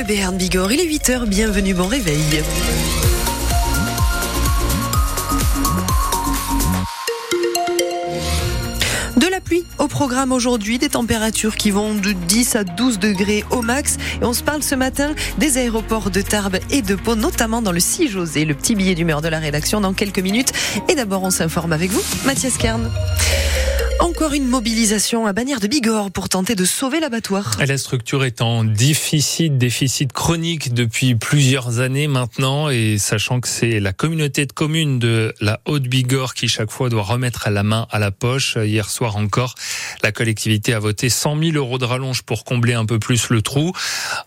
Bleu Béarn Bigorre. Il est 8h, bienvenue, bon réveil. De la pluie au programme aujourd'hui, des températures qui vont de 10 à 12 degrés au max. Et on se parle ce matin des aéroports de Tarbes et de Pau, notamment dans le 6 José, le petit billet d'humeur de la rédaction dans quelques minutes. Et d'abord, on s'informe avec vous, Mathias Kern. Encore une mobilisation à Bagnères de Bigorre pour tenter de sauver l'abattoir. La structure est en déficit, déficit chronique depuis plusieurs années maintenant et sachant que c'est la communauté de communes de la Haute-Bigorre qui chaque fois doit remettre la main à la poche. Hier soir encore, la collectivité a voté 100 000 euros de rallonge pour combler un peu plus le trou.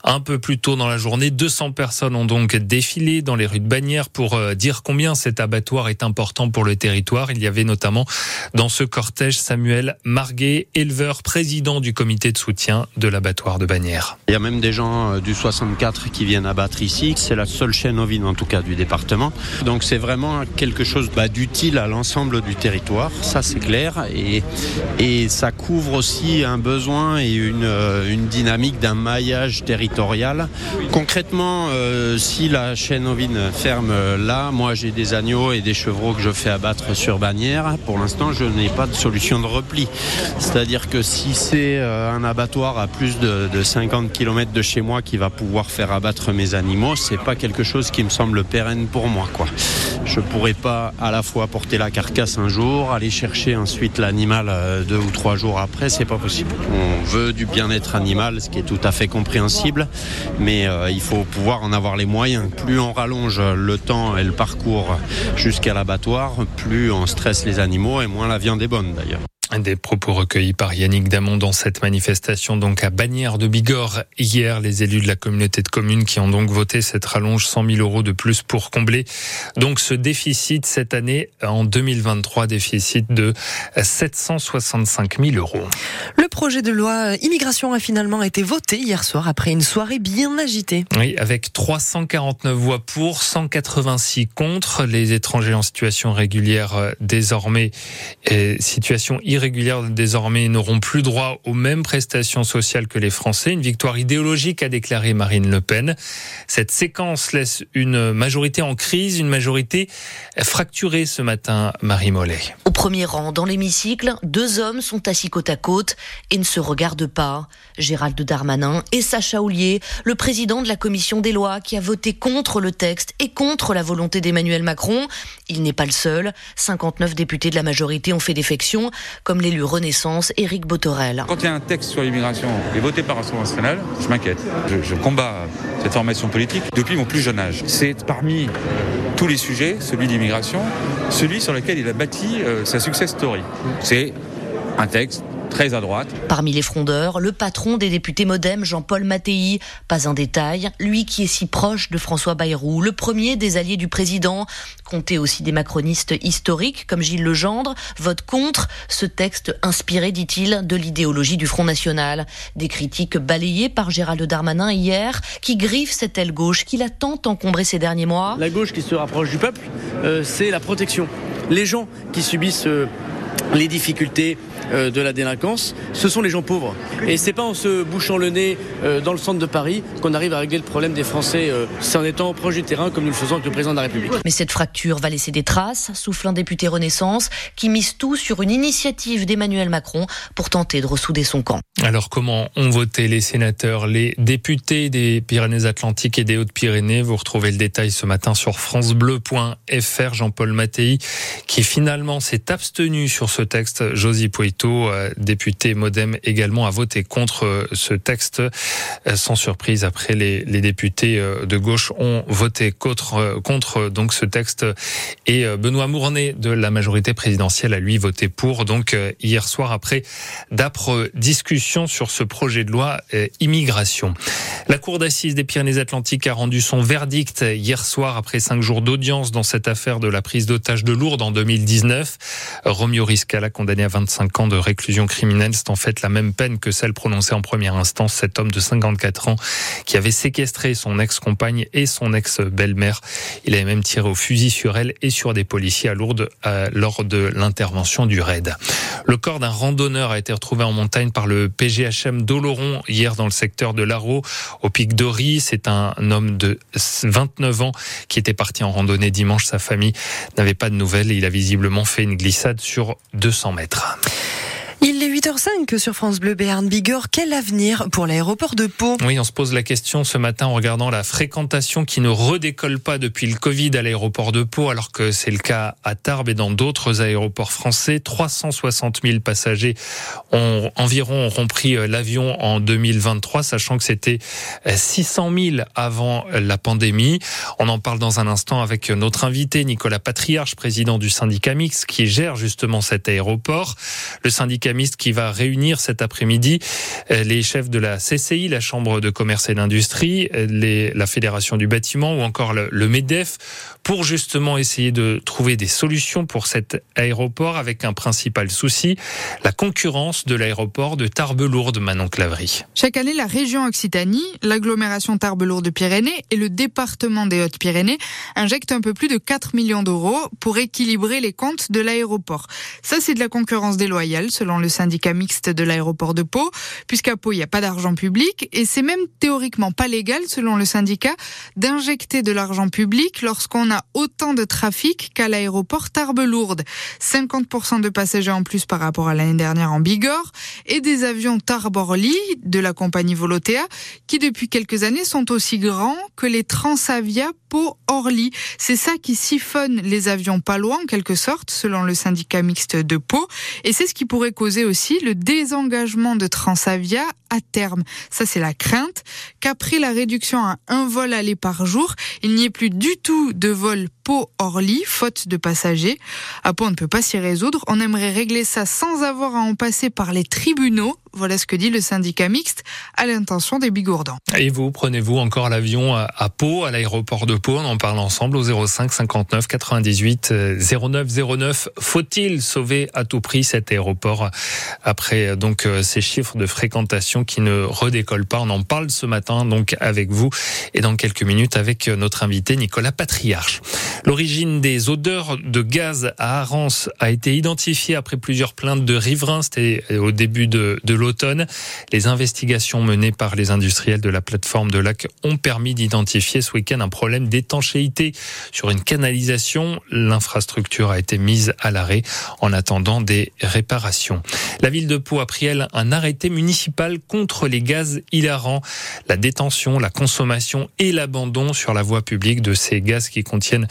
Un peu plus tôt dans la journée, 200 personnes ont donc défilé dans les rues de Bagnères pour euh, dire combien cet abattoir est important pour le territoire. Il y avait notamment dans ce cortège Samuel Samuel Marguet, éleveur, président du comité de soutien de l'abattoir de Bagnères. Il y a même des gens euh, du 64 qui viennent abattre ici. C'est la seule chaîne ovine en tout cas du département. Donc c'est vraiment quelque chose bah, d'utile à l'ensemble du territoire, ça c'est clair. Et, ça couvre aussi un besoin et une, euh, dynamique d'un maillage territorial. Concrètement, euh, si la chaîne ovine ferme là, moi j'ai des agneaux et des chevreaux que je fais abattre sur Bagnères. Pour l'instant, je n'ai pas de solution de repli. C'est-à-dire que si c'est euh, un abattoir à plus de, 50 km de chez moi qui va pouvoir faire abattre mes animaux, c'est pas quelque chose qui me semble pérenne pour moi. Quoi. Je pourrais pas à la fois porter la carcasse un jour, aller chercher ensuite l'animal euh, deux ou trois jours après, c'est pas possible. On veut du bien-être animal, ce qui est tout à fait compréhensible, mais euh, il faut pouvoir en avoir les moyens. Plus on rallonge le temps et le parcours jusqu'à l'abattoir, plus on stresse les animaux et moins la viande est bonne d'ailleurs. Des propos recueillis par Yannick Damon dans cette manifestation donc à Bagnères de Bigorre hier. Les élus de la communauté de communes qui ont donc voté cette rallonge 100 000 euros de plus pour combler donc ce déficit cette année en 2023, déficit de 765 000 euros. Le projet de loi immigration a finalement été voté hier soir après une soirée bien agitée. Oui, avec 349 voix pour, 186 contre. Les étrangers en situation régulière euh, désormais, et situation irrégulière régulières désormais n'auront plus droit aux mêmes prestations sociales que les Français. Une victoire idéologique, a déclaré Marine Le Pen. Cette séquence laisse une majorité en crise, une majorité fracturée ce matin, Marie Mollet. Au premier rang, dans l'hémicycle, deux hommes sont assis côte à côte et ne se regardent pas. Gérald Darmanin et Sacha Houlier, le président de la commission des lois qui a voté contre le texte et contre la volonté d'Emmanuel Macron. Il n'est pas le seul. 59 députés de la majorité ont fait défection, comme l'élu Renaissance Éric Botorel. Quand il y a un texte sur l'immigration et voté par l'Assemblée nationale, je m'inquiète. Je, je combat cette formation politique depuis mon plus jeune âge. C'est parmi tous les sujets, celui d'immigration, celui sur lequel il a bâti euh, sa success story. C'est un texte très à droite. Parmi les frondeurs, le patron des députés modem, Jean-Paul Mattei. Pas un détail, lui qui est si proche de François Bayrou, le premier des alliés du président. Comptez aussi des macronistes historiques comme Gilles Legendre, vote contre ce texte inspiré, dit-il, de l'idéologie du Front National. Des critiques balayées par Gérald Darmanin hier, qui griffe cette aile gauche qu'il a tant encombré ces derniers mois. La gauche qui se rapproche du peuple, euh, c'est la protection. Les gens qui subissent euh, les difficultés de la délinquance, ce sont les gens pauvres. Et c'est pas en se bouchant le nez euh, dans le centre de Paris qu'on arrive à régler le problème des Français. Euh, c'est en étant proche du terrain comme nous le faisons avec le président de la République. Mais cette fracture va laisser des traces, souffle un député Renaissance qui mise tout sur une initiative d'Emmanuel Macron pour tenter de ressouder son camp. Alors comment ont voté les sénateurs, les députés des Pyrénées-Atlantiques et des Hautes-Pyrénées? Vous retrouvez le détail ce matin sur francebleu.fr. Jean-Paul Mattei qui finalement s'est abstenu sur ce texte. Josie Poito, euh, député Modem également, a voté contre euh, ce texte. Euh, sans surprise, après les, les députés de gauche ont voté contre, contre donc ce texte. Et Benoît Mournet de la majorité présidentielle a lui voté pour. Donc hier soir, après d'âpres discussions sur ce projet de loi immigration. La Cour d'assises des Pyrénées-Atlantiques a rendu son verdict hier soir après cinq jours d'audience dans cette affaire de la prise d'otage de Lourdes en 2019. Romeo Riscala condamné à 25 ans ans de réclusion criminelle. C'est en fait la même peine que celle prononcée en première instance. Cet homme de 54 ans qui avait séquestré son ex-compagne et son ex-belle-mère. Il avait même tiré au fusil sur elle et sur des policiers à Lourdes euh, lors de l'intervention du raid. Le corps d'un randonneur a été retrouvé en montagne par le PGHM d'Oloron hier dans le secteur de l'Arro au pic d'Ori. C'est un homme de 29 ans qui était parti en randonnée dimanche. Sa famille n'avait pas de nouvelles il a visiblement fait une glissade sur 200 mètres. Il est 8h05 sur France Bleu Béarn Bigorre. Quel avenir pour l'aéroport de Pau? Oui, on se pose la question ce matin en regardant la fréquentation qui ne redécolle pas depuis le Covid à l'aéroport de Pau, alors que c'est le cas à Tarbes et dans d'autres aéroports français. 360 000 passagers ont, environ auront pris euh, l'avion en 2023, sachant que c'était 600 euh, 000 avant la pandémie. On en parle dans un instant avec notre invité Nicolas Patriarche, président du syndicat mix, qui gère justement cet aéroport. Le syndicat qui va réunir cet après-midi euh, les chefs de la CCI, la Chambre de commerce et d'industrie, euh, la Fédération du bâtiment ou encore le, le, MEDEF pour justement essayer de trouver des solutions pour cet aéroport avec un principal souci, la concurrence de l'aéroport de Tarbes-Lourdes, Manon Clavry. Chaque année, la région Occitanie, l'agglomération Tarbes-Lourdes-Pyrénées et le département des Hautes-Pyrénées injectent un peu plus de 4 millions d'euros pour équilibrer les comptes de l'aéroport. Ça, c'est de la concurrence déloyale selon le syndicat mixte de l'aéroport de Pau, puisqu'à Pau, il n'y a pas d'argent public et c'est même théoriquement pas légal, selon le syndicat, d'injecter de l'argent public lorsqu'on a autant de trafic qu'à l'aéroport Tarbes-Lourdes. 50% de passagers en plus par rapport à l'année dernière en Bigorre et des avions Tarbes-Orly de la compagnie Volotea qui depuis quelques années sont aussi grands que les Transavia Pau-Orly. C'est ça qui siphonne les avions pas loin en quelque sorte, selon le syndicat mixte de Pau. Et c'est ce qui pourrait causer aussi le désengagement de Transavia à terme. Ça, c'est la crainte qu'après la réduction à un vol aller par jour, il n'y ait plus du tout de vol Pau-Orly, faute de passagers. À Pau, on ne peut pas s'y résoudre. On aimerait régler ça sans avoir à en passer par les tribunaux. Voilà ce que dit le syndicat mixte à l'intention des Bigourdans. Et vous, prenez-vous encore l'avion à Pau, à l'aéroport de Pau? On en parle ensemble au 05 59 98 09 09. Faut-il sauver à tout prix cet aéroport? Après donc euh, ces chiffres de fréquentation qui ne redécollent pas On en parle ce matin donc avec vous et dans quelques minutes avec notre invité Nicolas Patriarche. L'origine des odeurs de gaz à Arance a été identifiée après plusieurs plaintes de riverains. C'était au début de, de l'automne. Les investigations menées par les industriels de la plateforme de lac ont permis d'identifier ce week-end un problème d'étanchéité sur une canalisation. L'infrastructure a été mise à l'arrêt en attendant des réparations. La ville de Pau a pris, elle, un arrêté municipal contre les gaz hilarants, la détention, la consommation et l'abandon sur la voie publique de ces gaz qui contiennent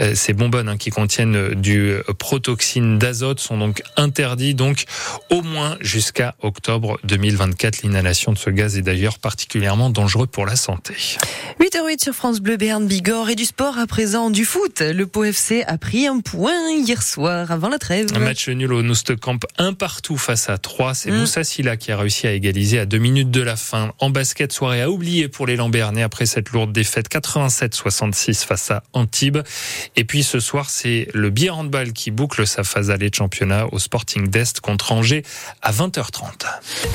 euh, ces bonbonnes hein, qui contiennent du protoxyne d'azote sont donc interdits donc au moins jusqu'à octobre 2024. L'inhalation de ce gaz est d'ailleurs particulièrement dangereux pour la santé. 8h08 sur France Bleu Béarn Bigorre et du sport à présent du foot. Le Pau FC a pris un point hier soir avant la trêve. Un match nul au Noustecamp un partout face à 3. C'est mm. Moussa Silla qui a réussi à égaliser à deux minutes de la fin. En basket, soirée à oublier pour les Lambernais après cette lourde défaite 87-66 face à Antibes. Et puis ce soir, c'est le bière handball qui boucle sa phase allée de championnat au Sporting d'Est contre Angers à 20h30.